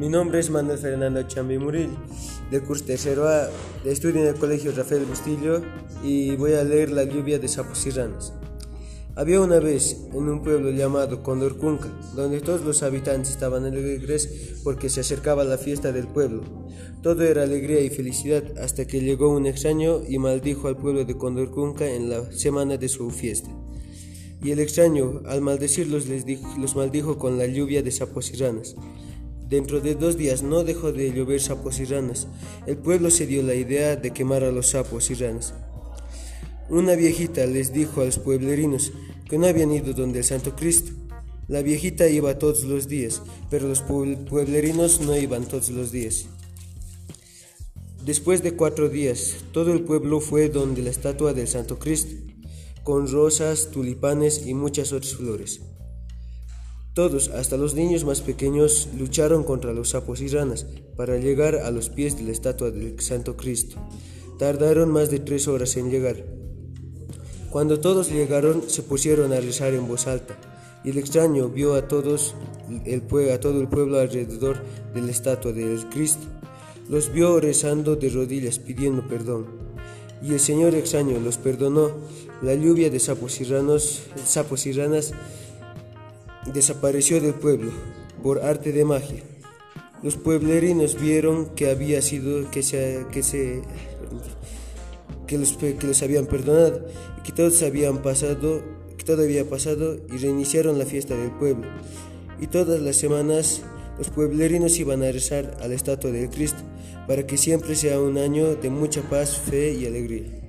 Mi nombre es Manuel Fernando Chambi Muril, del curso tercero A, estudio en el Colegio Rafael Bustillo y voy a leer La lluvia de sapos y ranas. Había una vez en un pueblo llamado Condorcunca, donde todos los habitantes estaban alegres porque se acercaba la fiesta del pueblo. Todo era alegría y felicidad hasta que llegó un extraño y maldijo al pueblo de Condorcunca en la semana de su fiesta. Y el extraño, al maldecirlos, les los maldijo con la lluvia de sapos y ranas. Dentro de dos días no dejó de llover sapos y ranas. El pueblo se dio la idea de quemar a los sapos y ranas. Una viejita les dijo a los pueblerinos que no habían ido donde el Santo Cristo. La viejita iba todos los días, pero los pueblerinos no iban todos los días. Después de cuatro días, todo el pueblo fue donde la estatua del Santo Cristo, con rosas, tulipanes y muchas otras flores. Todos, hasta los niños más pequeños, lucharon contra los sapos y ranas para llegar a los pies de la estatua del Santo Cristo. Tardaron más de tres horas en llegar. Cuando todos llegaron, se pusieron a rezar en voz alta, y el extraño vio a, todos el, a todo el pueblo alrededor de la estatua del Cristo. Los vio rezando de rodillas pidiendo perdón. Y el Señor extraño los perdonó. La lluvia de sapos y, sapos y ranas desapareció del pueblo por arte de magia. Los pueblerinos vieron que había sido que se que se que los, que los habían perdonado y que todos habían pasado que todo había pasado y reiniciaron la fiesta del pueblo. Y todas las semanas los pueblerinos iban a rezar a la estatua de Cristo para que siempre sea un año de mucha paz, fe y alegría.